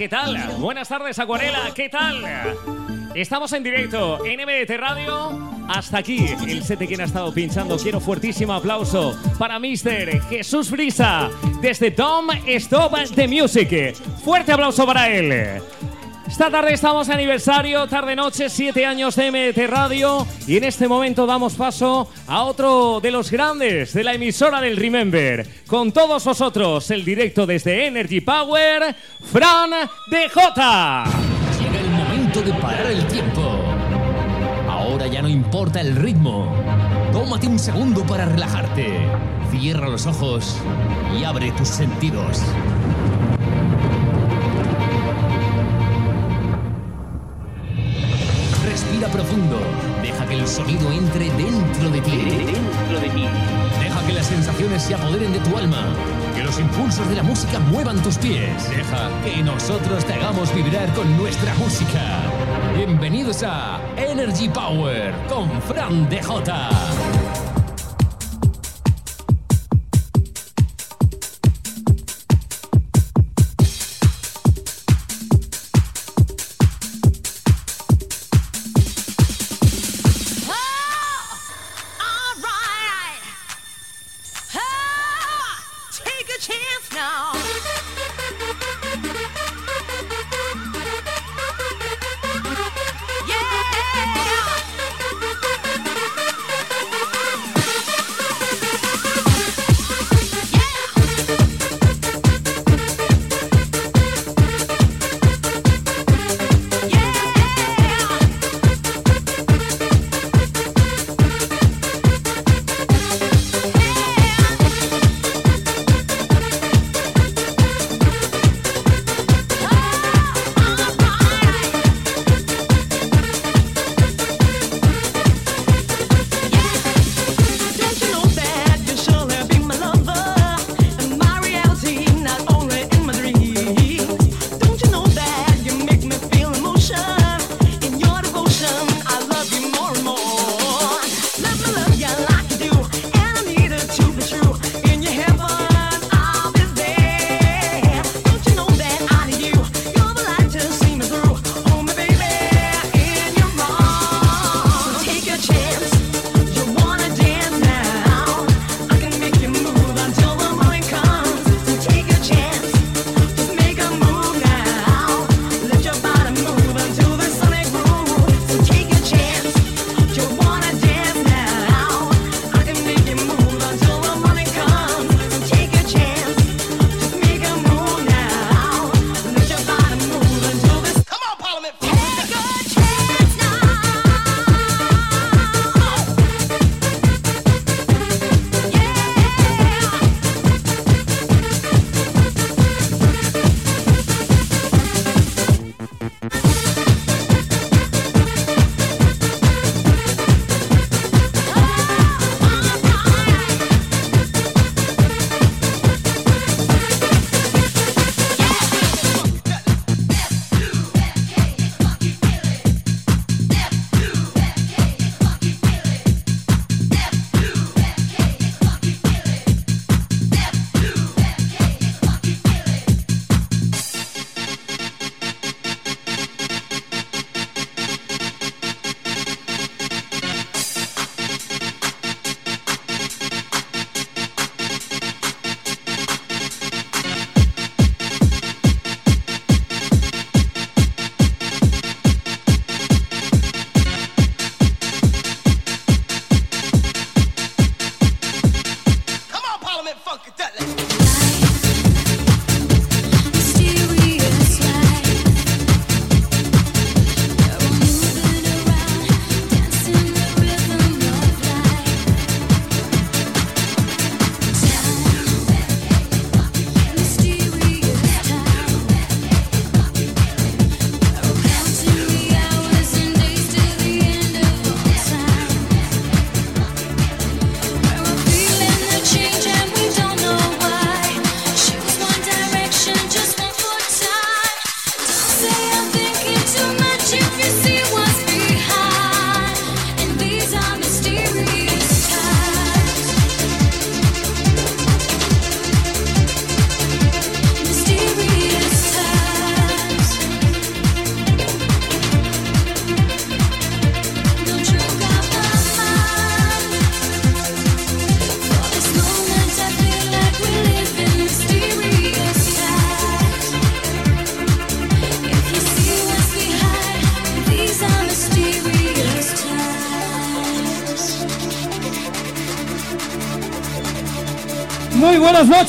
¿Qué tal? Buenas tardes, Acuarela. ¿Qué tal? Estamos en directo en MDT Radio. Hasta aquí el set de quien ha estado pinchando. Quiero fuertísimo aplauso para Mr. Jesús Brisa desde Tom Stop the Music. Fuerte aplauso para él. Esta tarde estamos de aniversario, tarde-noche, siete años de MDT Radio. Y en este momento damos paso a otro de los grandes de la emisora del Remember. Con todos vosotros, el directo desde Energy Power, Fran DJ. Llega el momento de parar el tiempo. Ahora ya no importa el ritmo. Tómate un segundo para relajarte. Cierra los ojos y abre tus sentidos. Respira profundo. Deja que el sonido entre dentro de ti. Dentro de ti. Deja que las sensaciones se apoderen de tu alma. Que los impulsos de la música muevan tus pies. Deja que nosotros te hagamos vibrar con nuestra música. Bienvenidos a Energy Power con Fran DJ.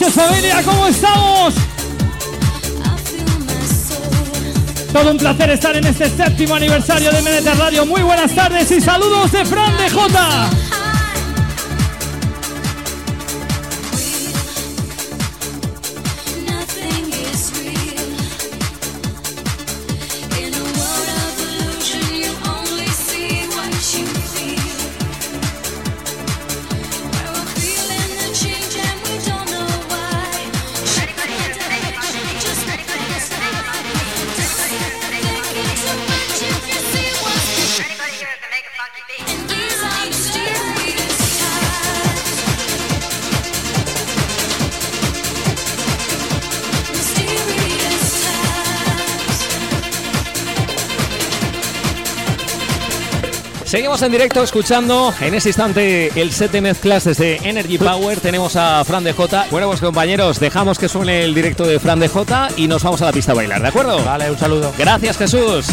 Familia, ¿cómo estamos? Todo un placer estar en este séptimo aniversario de MDT Radio. Muy buenas tardes y saludos de Fran de Jota. En directo escuchando en ese instante el set de mezclas desde Energy Power. Tenemos a Fran de J. Bueno, pues compañeros, dejamos que suene el directo de Fran de J y nos vamos a la pista a bailar, ¿de acuerdo? Vale, un saludo. Gracias, Jesús.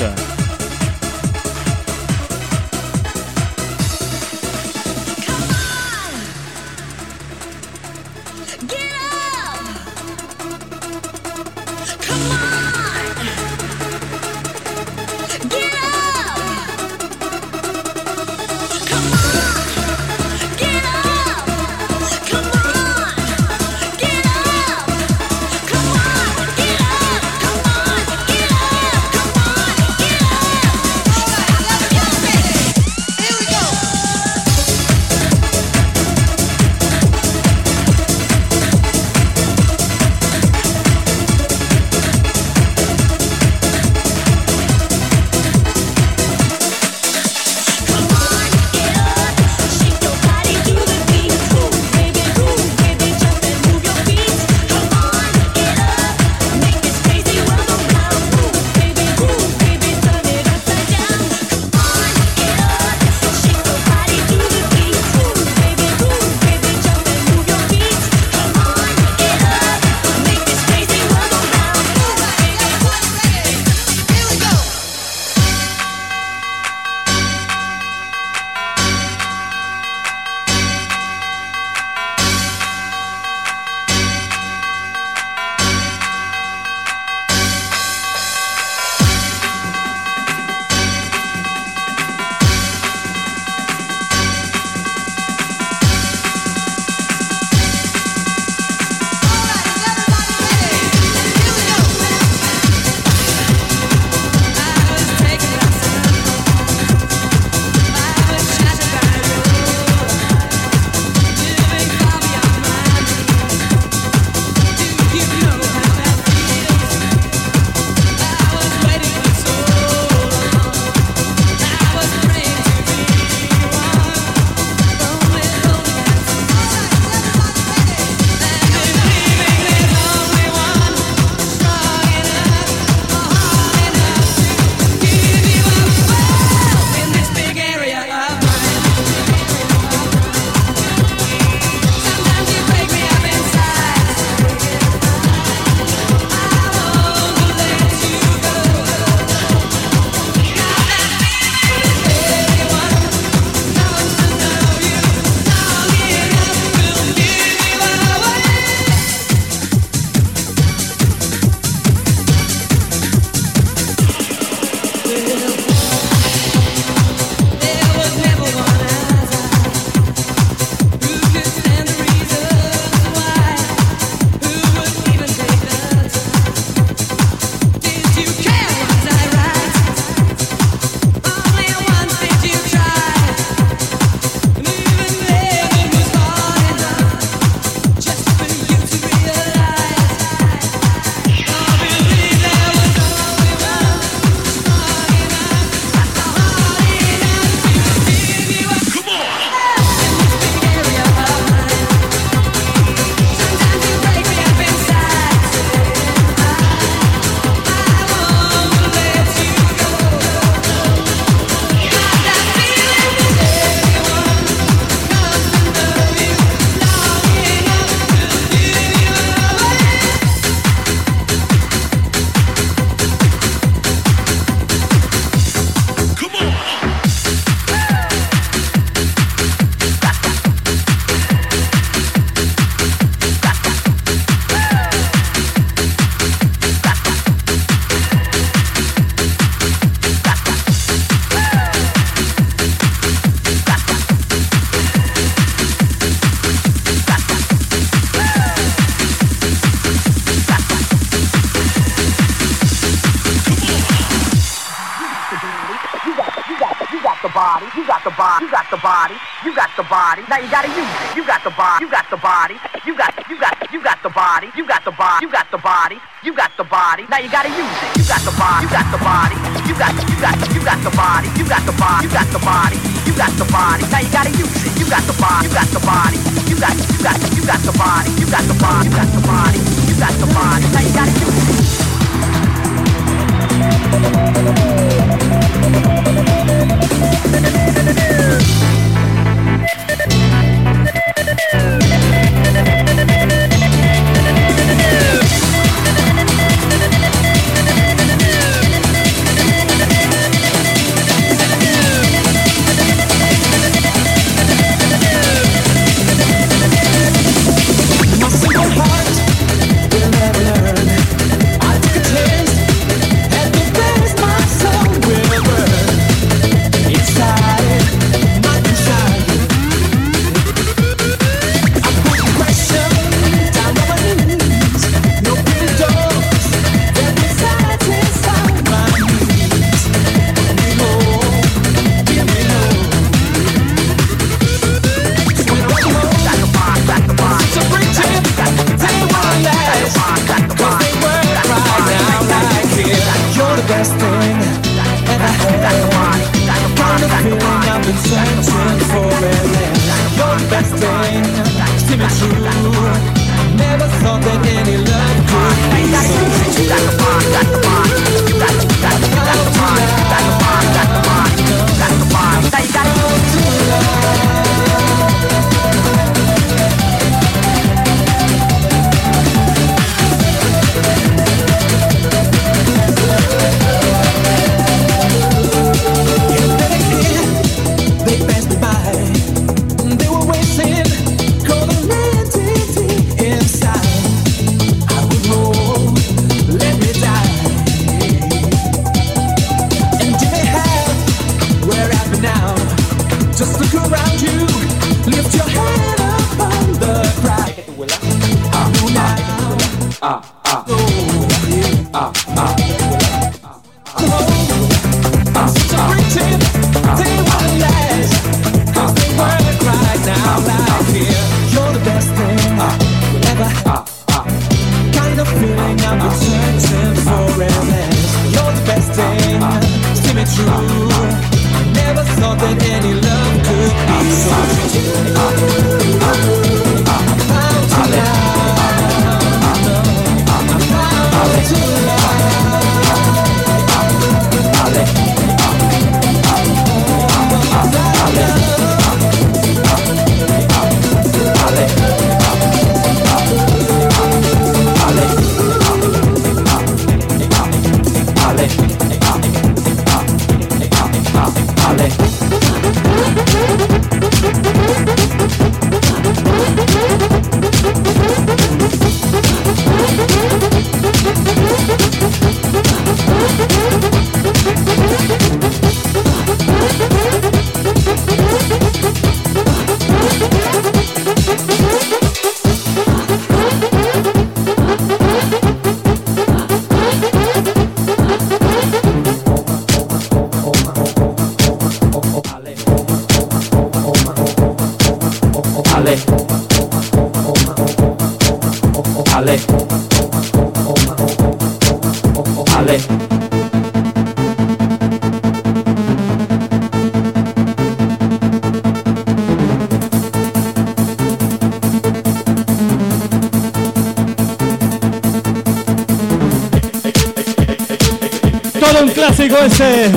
rico ese.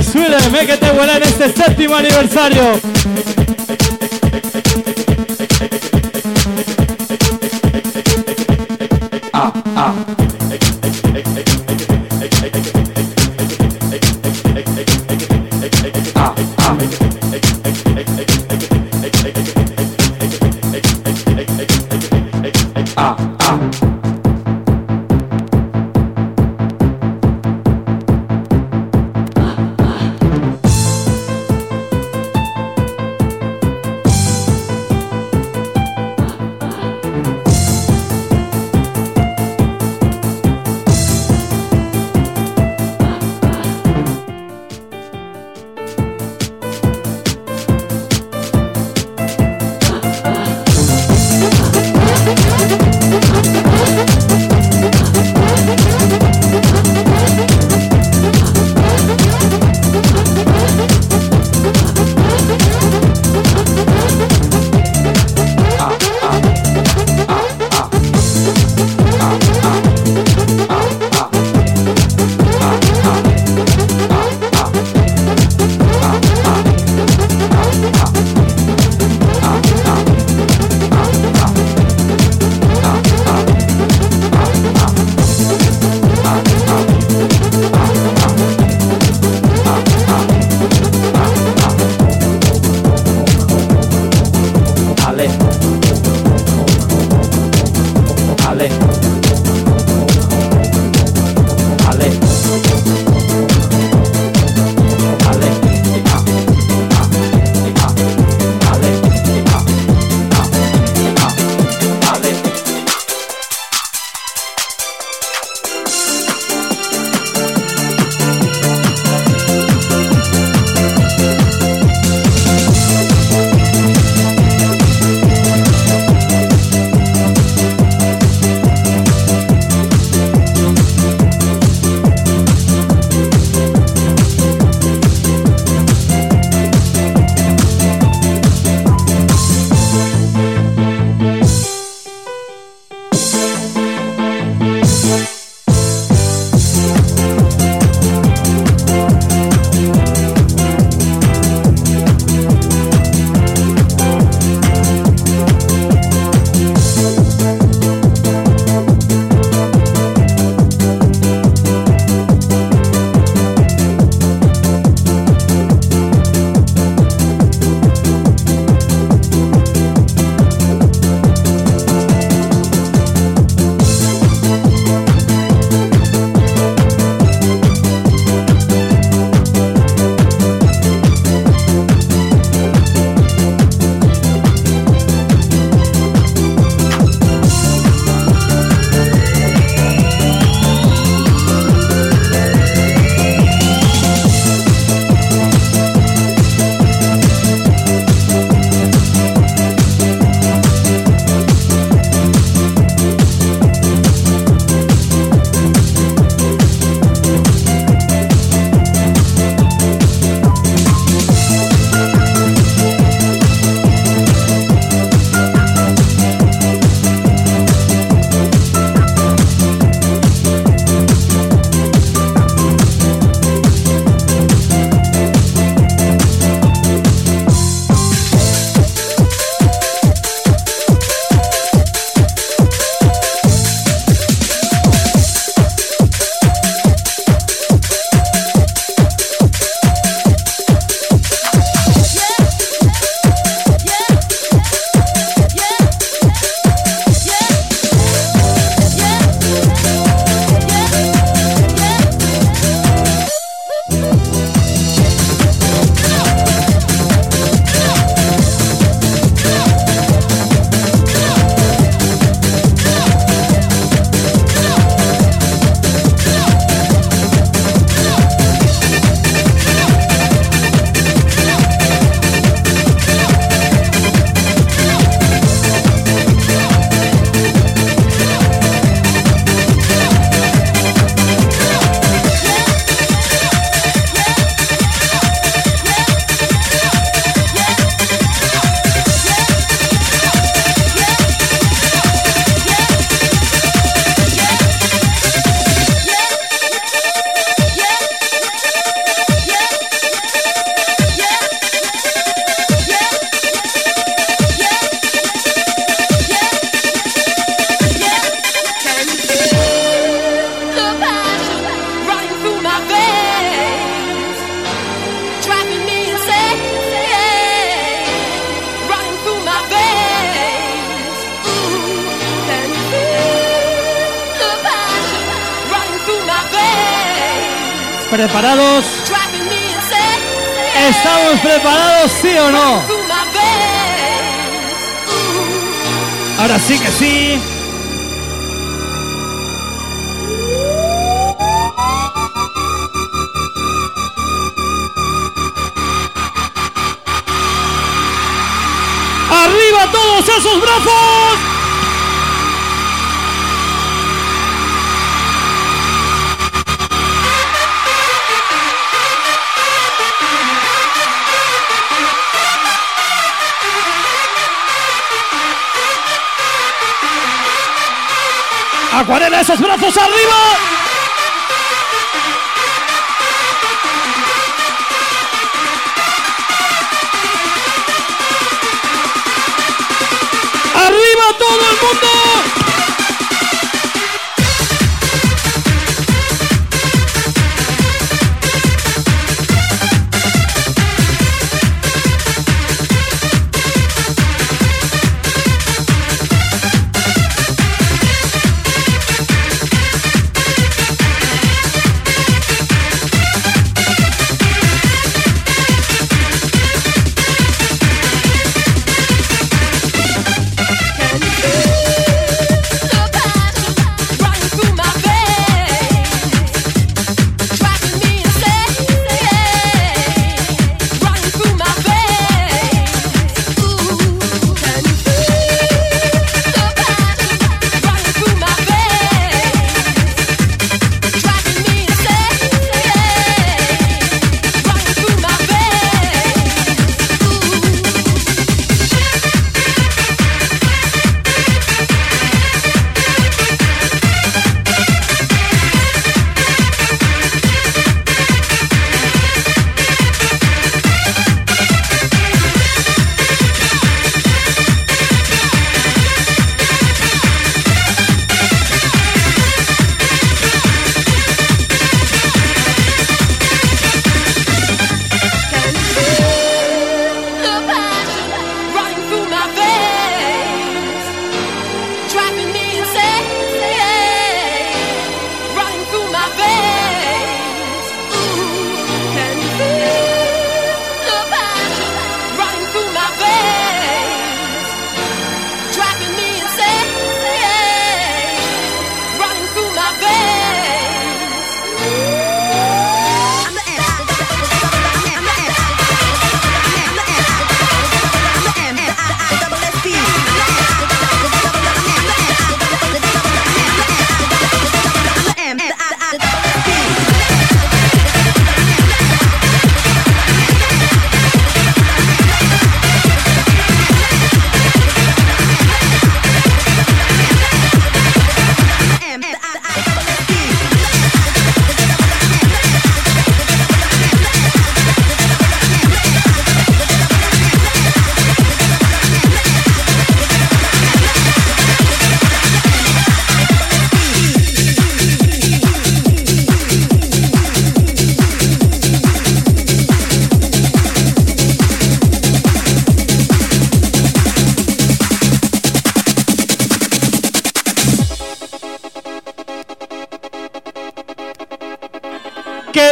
Que te vuela en este séptimo aniversario. todos esos brazos. Acuarela esos brazos arriba. ¡Arriba todo el mundo!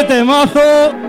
temazo.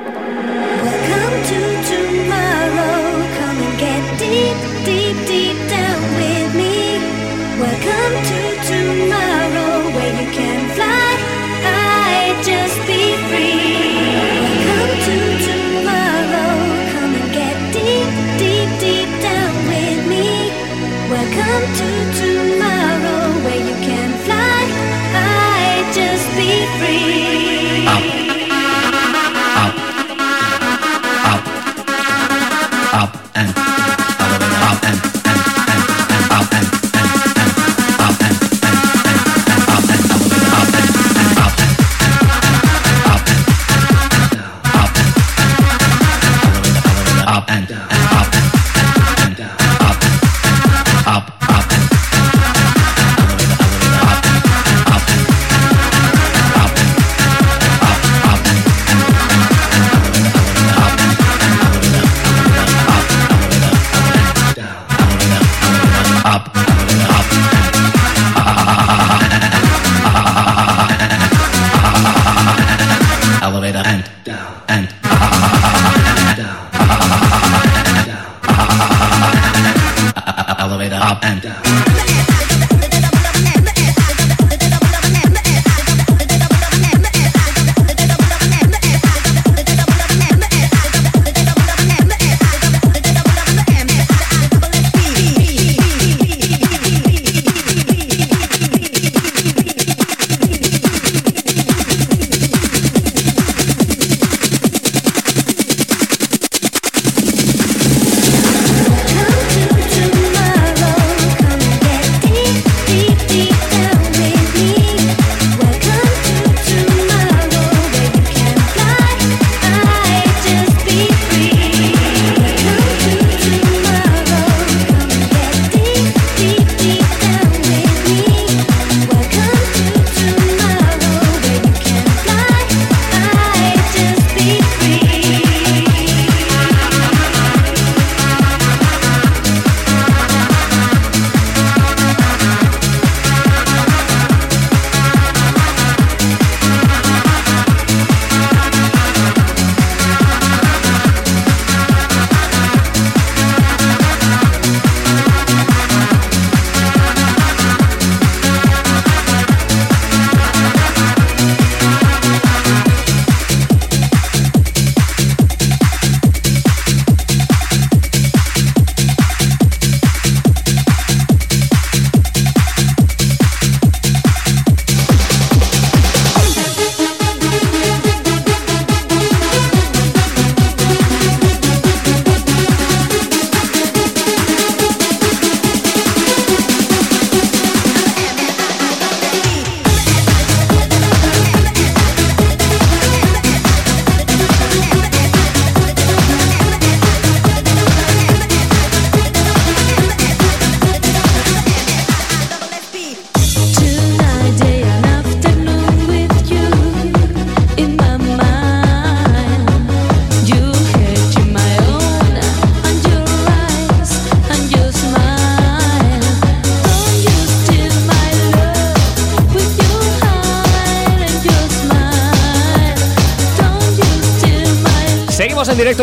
Elevator up and down.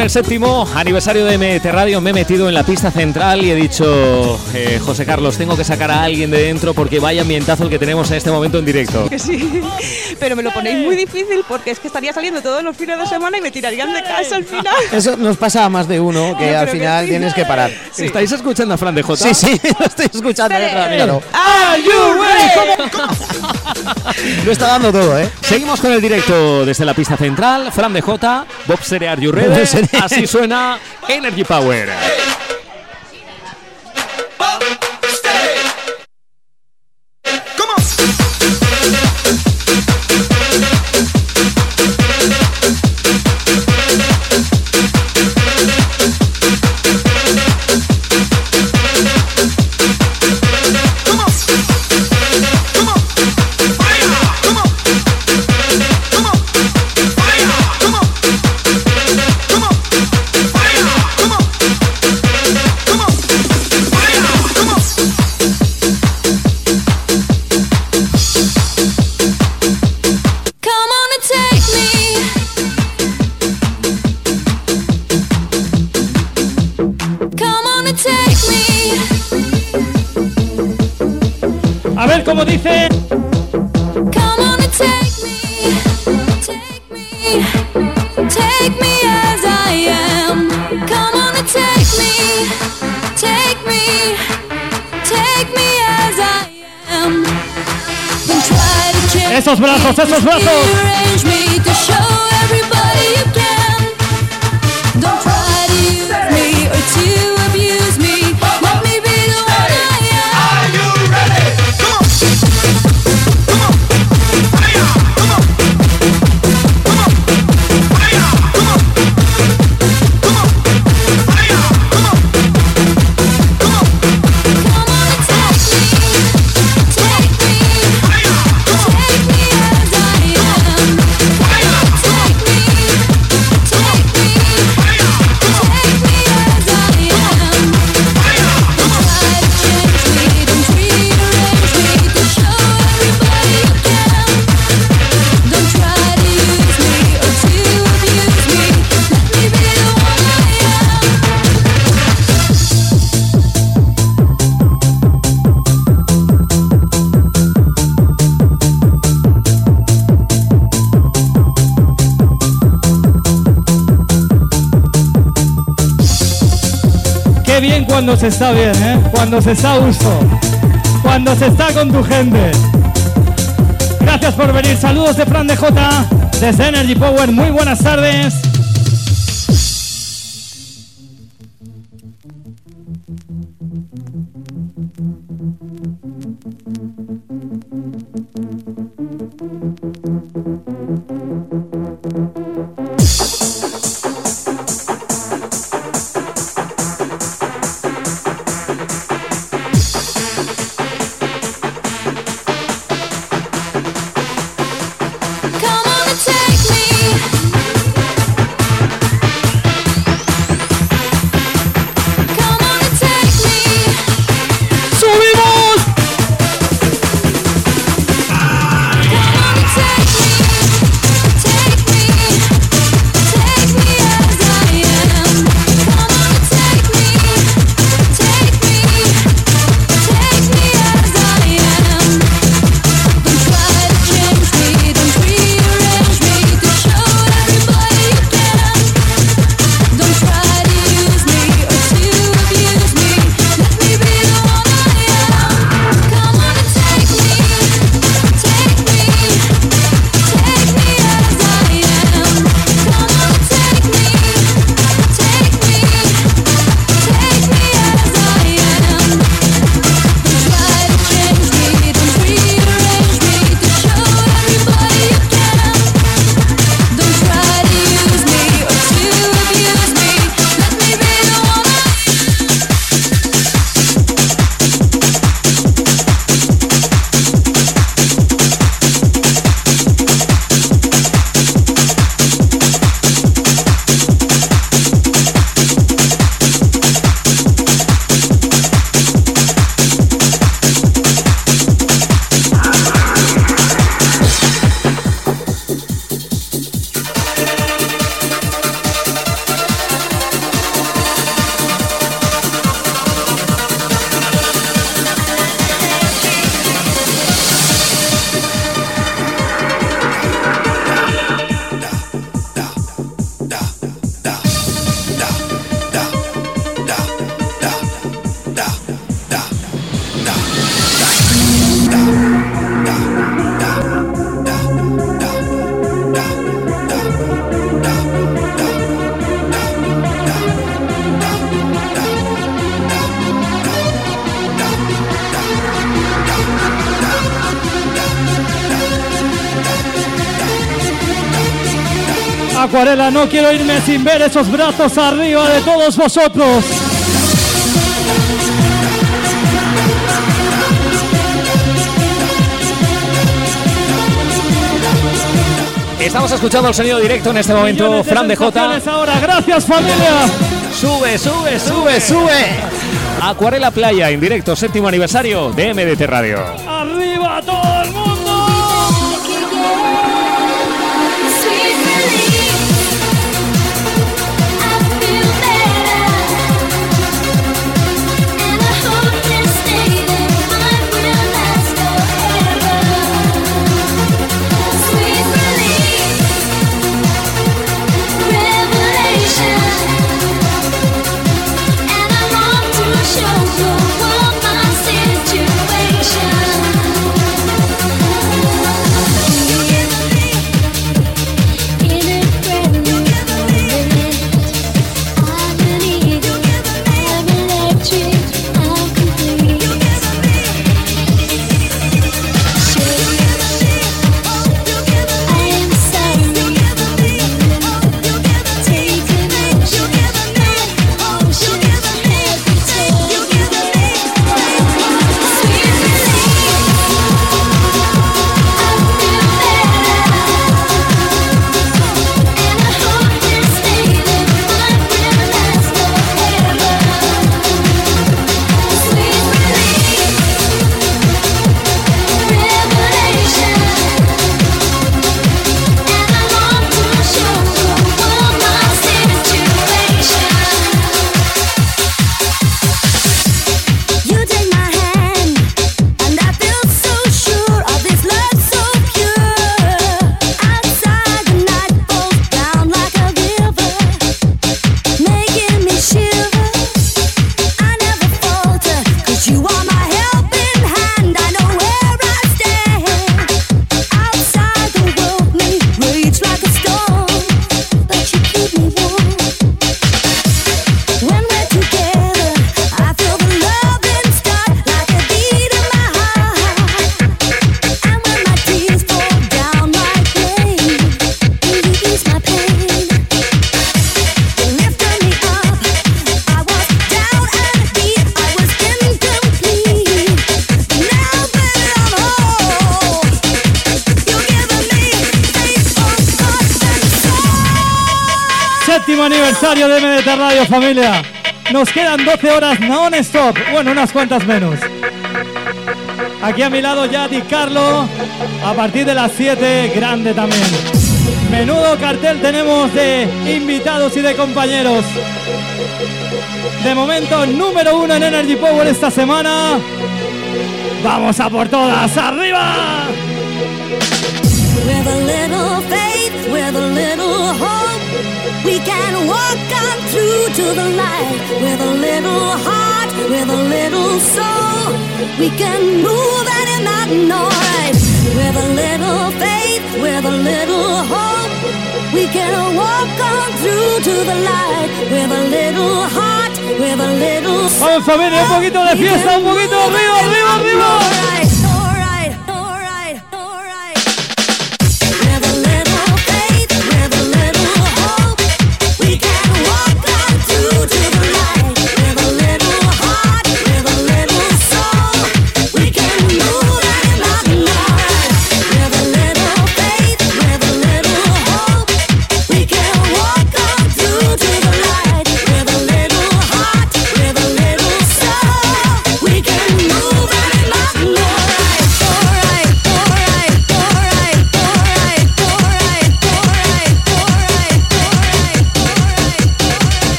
En el séptimo aniversario de MT Radio. Me he metido en la pista central y he dicho, eh, José Carlos, tengo que sacar a alguien de dentro porque vaya ambientazo el que tenemos en este momento en directo. Que sí, pero me lo ponéis muy difícil porque es que estaría saliendo todos los fines de semana y me tirarían de casa al final. Eso nos pasa a más de uno, que al que final sí. tienes que parar. ¿Estáis escuchando a Fran de Jota? Sí, sí, lo estoy escuchando. Claro. Are you ready? Lo está dando todo, ¿eh? Seguimos con el directo desde la pista central. Fran de Jota, Bob Sere, Are you ready? Así suena Energy Power. Cuando se está bien, ¿eh? Cuando se está a gusto. Cuando se está con tu gente. Gracias por venir. Saludos de Fran de J. Desde Energy Power. Muy buenas tardes. Acuarela, no quiero irme sin ver esos brazos arriba de todos vosotros. Estamos escuchando el sonido directo en este momento. Millones Fran de J. ahora. Gracias, familia. Sube, sube, sube, sube. Acuarela Playa en directo, séptimo aniversario de MDT Radio. Arriba todo el mundo. Radio, familia. Nos quedan 12 horas non-stop. Bueno, unas cuantas menos. Aquí a mi lado ya Di Carlo. A partir de las 7, grande también. Menudo cartel tenemos de invitados y de compañeros. De momento, número uno en Energy Power esta semana. Vamos a por todas, arriba. With a little faith, with a little hope, we can walk on through to the light. With a little heart, with a little soul, we can move any mountain, alright. With a little faith, with a little hope, we can walk on through to the light. With a little heart, with a little soul. Vamos familia, un poquito de fiesta, un poquito arriba, arriba, arriba.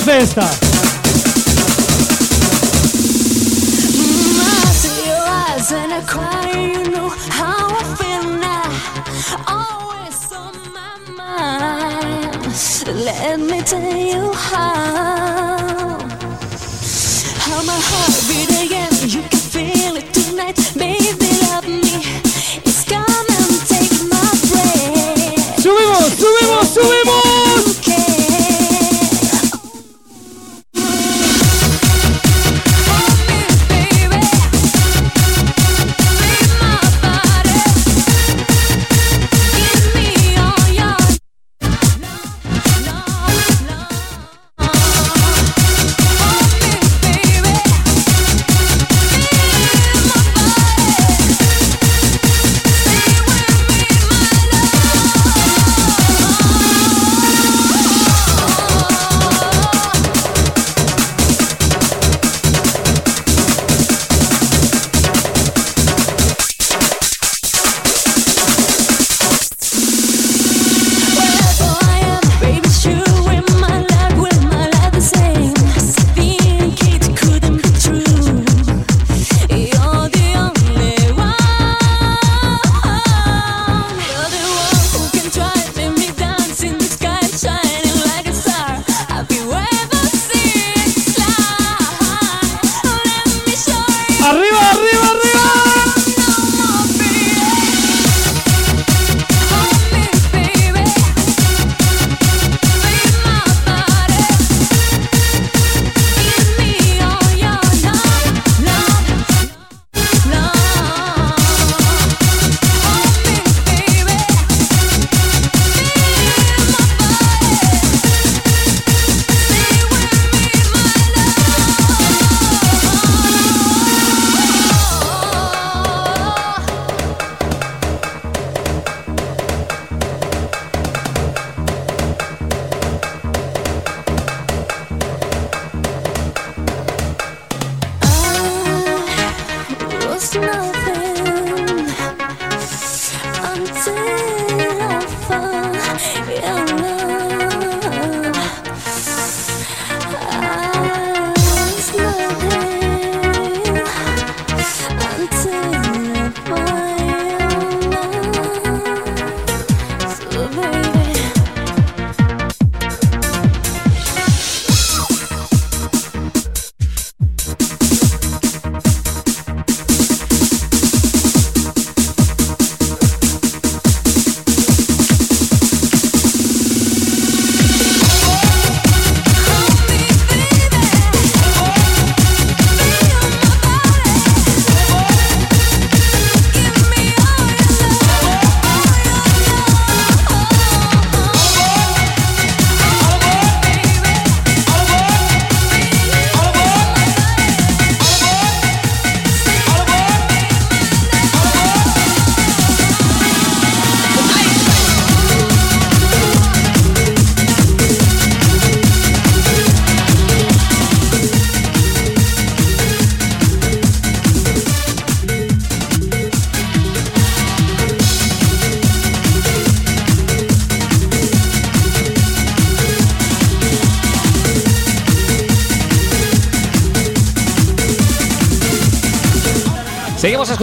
festa. Until I.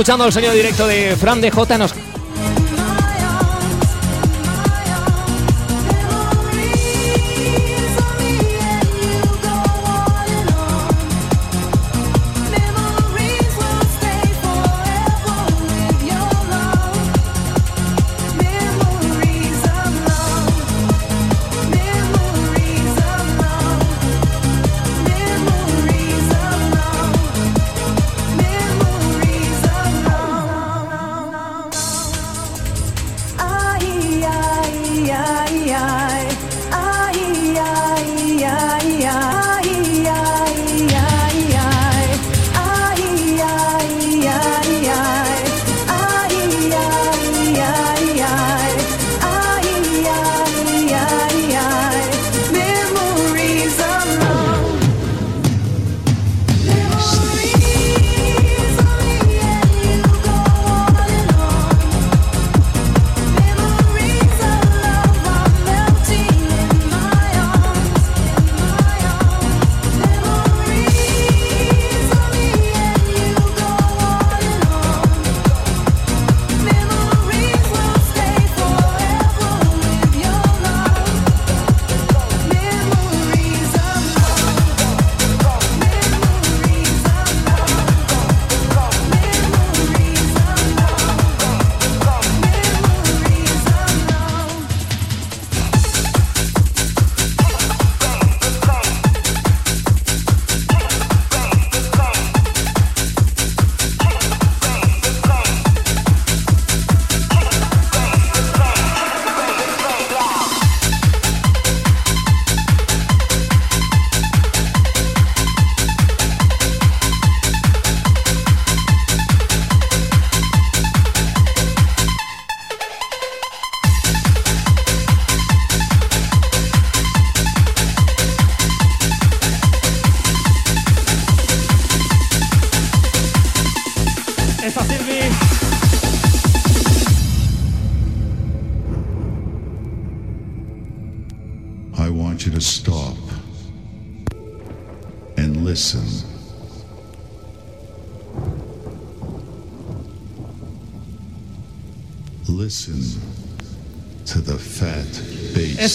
escuchando el sonido directo de Fran de J. Nos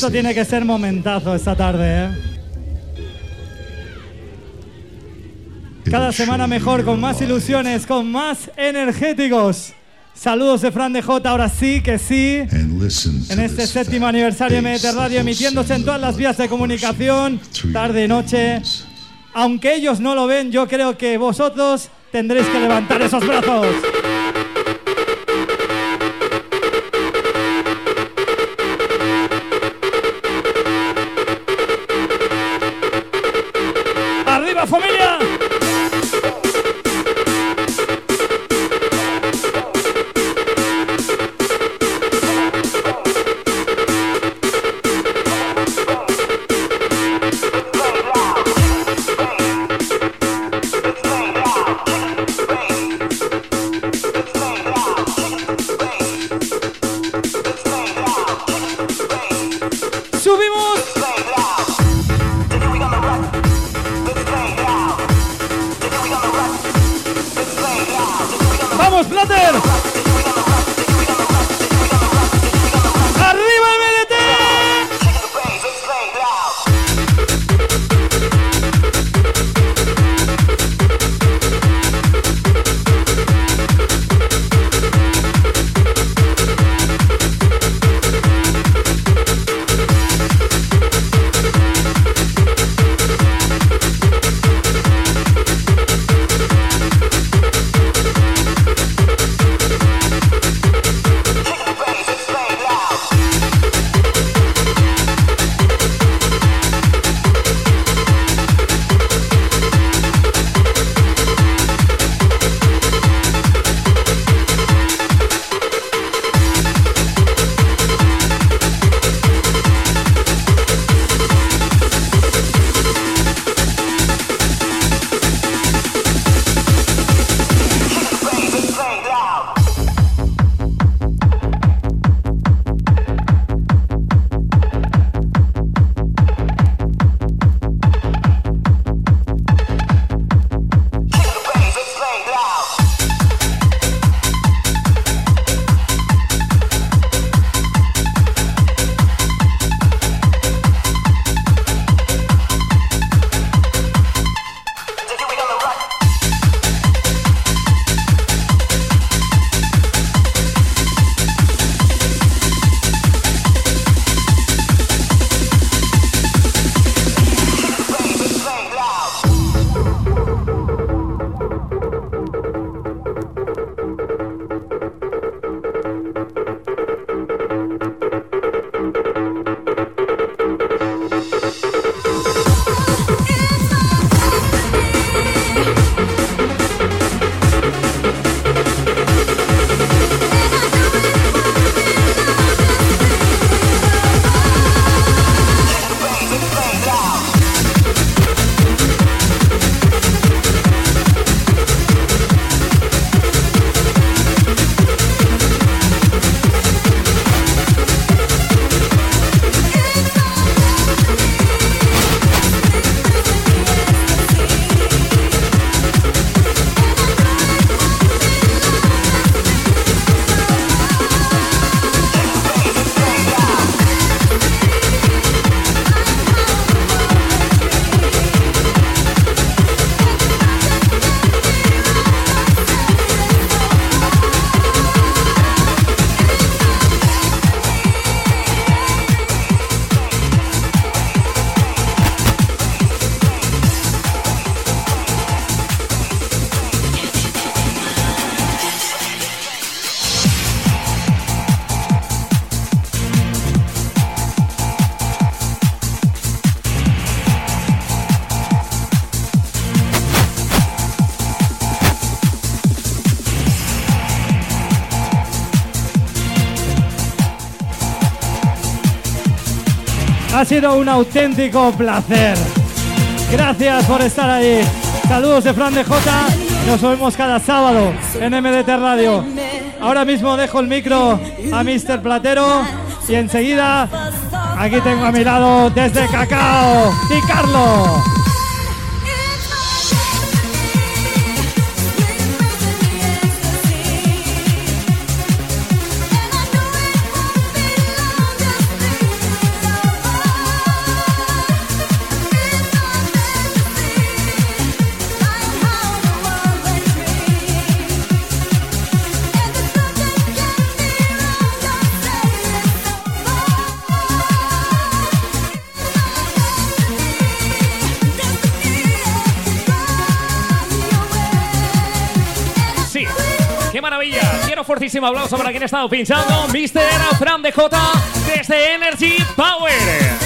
Esto tiene que ser momentazo esta tarde, ¿eh? Cada semana mejor, con más ilusiones, con más energéticos. Saludos de Fran de J, ahora sí que sí. En este séptimo aniversario de MDT Radio, emitiéndose en todas las vías de comunicación, tarde y noche. Aunque ellos no lo ven, yo creo que vosotros tendréis que levantar esos brazos. Sido un auténtico placer. Gracias por estar ahí. Saludos de Fran de J. Nos vemos cada sábado en MDT Radio. Ahora mismo dejo el micro a Mr. Platero y enseguida aquí tengo a mi lado desde Cacao, Di Carlo. Quiero fuertísimo aplauso para quien ha estado pinchando. Mr. Fran de J desde Energy Power.